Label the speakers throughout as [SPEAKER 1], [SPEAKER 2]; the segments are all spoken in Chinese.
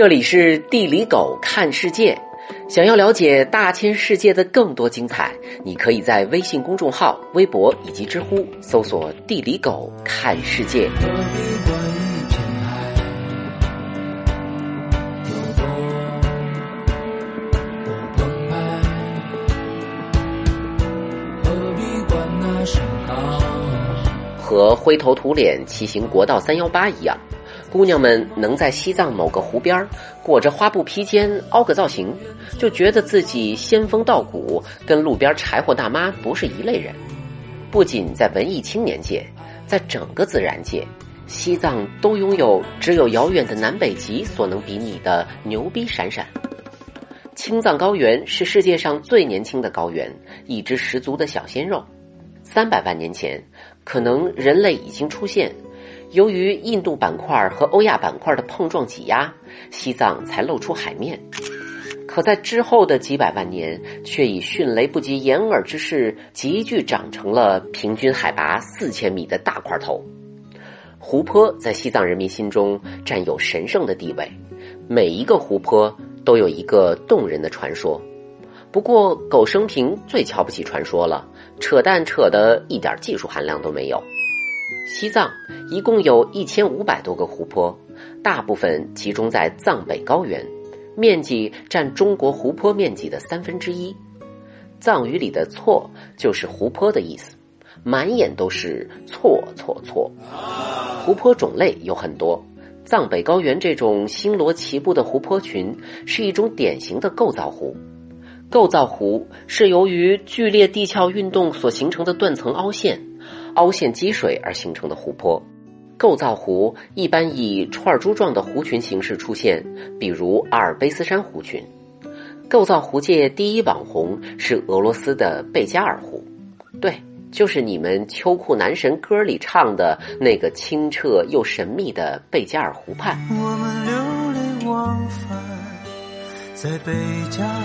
[SPEAKER 1] 这里是地理狗看世界。想要了解大千世界的更多精彩，你可以在微信公众号、微博以及知乎搜索“地理狗看世界”。和灰头土脸骑行国道三幺八一样。姑娘们能在西藏某个湖边裹着花布披肩凹个造型，就觉得自己仙风道骨，跟路边柴火大妈不是一类人。不仅在文艺青年界，在整个自然界，西藏都拥有只有遥远的南北极所能比拟的牛逼闪闪。青藏高原是世界上最年轻的高原，一只十足的小鲜肉。三百万年前，可能人类已经出现。由于印度板块和欧亚板块的碰撞挤压，西藏才露出海面。可在之后的几百万年，却以迅雷不及掩耳之势，急剧长成了平均海拔四千米的大块头。湖泊在西藏人民心中占有神圣的地位，每一个湖泊都有一个动人的传说。不过，狗生平最瞧不起传说了，扯淡扯的一点技术含量都没有。西藏一共有一千五百多个湖泊，大部分集中在藏北高原，面积占中国湖泊面积的三分之一。藏语里的“错”就是湖泊的意思，满眼都是错错错。湖泊种类有很多，藏北高原这种星罗棋布的湖泊群是一种典型的构造湖。构造湖是由于剧烈地壳运动所形成的断层凹陷。凹陷积水而形成的湖泊，构造湖一般以串珠状的湖群形式出现，比如阿尔卑斯山湖群。构造湖界第一网红是俄罗斯的贝加尔湖，对，就是你们秋裤男神歌里唱的那个清澈又神秘的贝加尔湖畔。我们流连忘返在贝加尔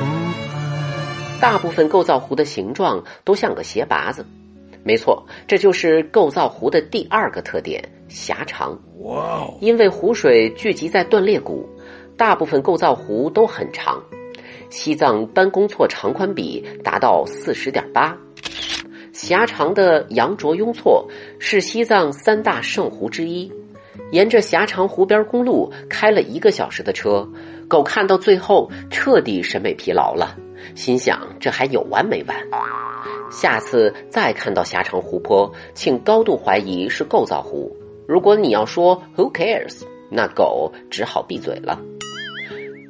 [SPEAKER 1] 湖畔。大部分构造湖的形状都像个鞋拔子。没错，这就是构造湖的第二个特点——狭长。哇！因为湖水聚集在断裂谷，大部分构造湖都很长。西藏班公错长宽比达到四十点八。狭长的羊卓雍措是西藏三大圣湖之一。沿着狭长湖边公路开了一个小时的车，狗看到最后彻底审美疲劳了，心想这还有完没完？下次再看到狭长湖泊，请高度怀疑是构造湖。如果你要说 Who cares，那狗只好闭嘴了。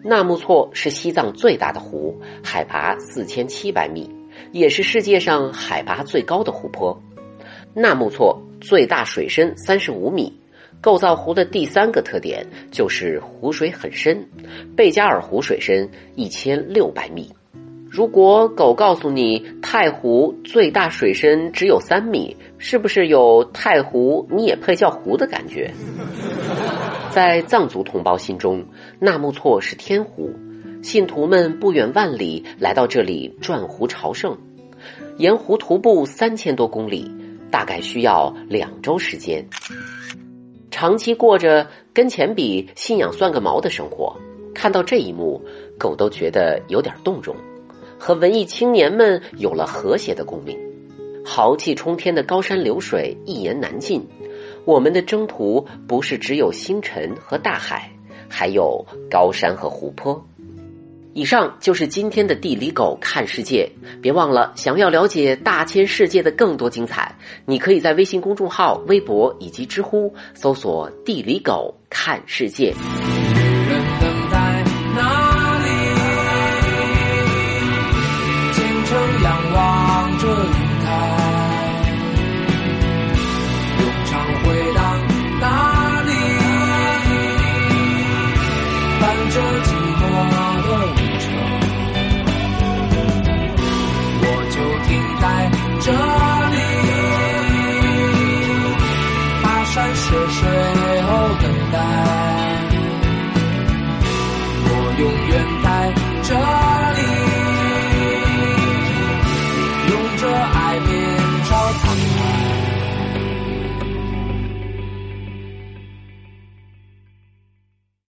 [SPEAKER 1] 纳木错是西藏最大的湖，海拔四千七百米，也是世界上海拔最高的湖泊。纳木错最大水深三十五米。构造湖的第三个特点就是湖水很深，贝加尔湖水深一千六百米。如果狗告诉你太湖最大水深只有三米，是不是有太湖你也配叫湖的感觉？在藏族同胞心中，纳木错是天湖，信徒们不远万里来到这里转湖朝圣，沿湖徒步三千多公里，大概需要两周时间。长期过着跟钱比信仰算个毛的生活，看到这一幕，狗都觉得有点动容。和文艺青年们有了和谐的共鸣，豪气冲天的高山流水一言难尽。我们的征途不是只有星辰和大海，还有高山和湖泊。以上就是今天的地理狗看世界。别忘了，想要了解大千世界的更多精彩，你可以在微信公众号、微博以及知乎搜索“地理狗看世界”。山雪山。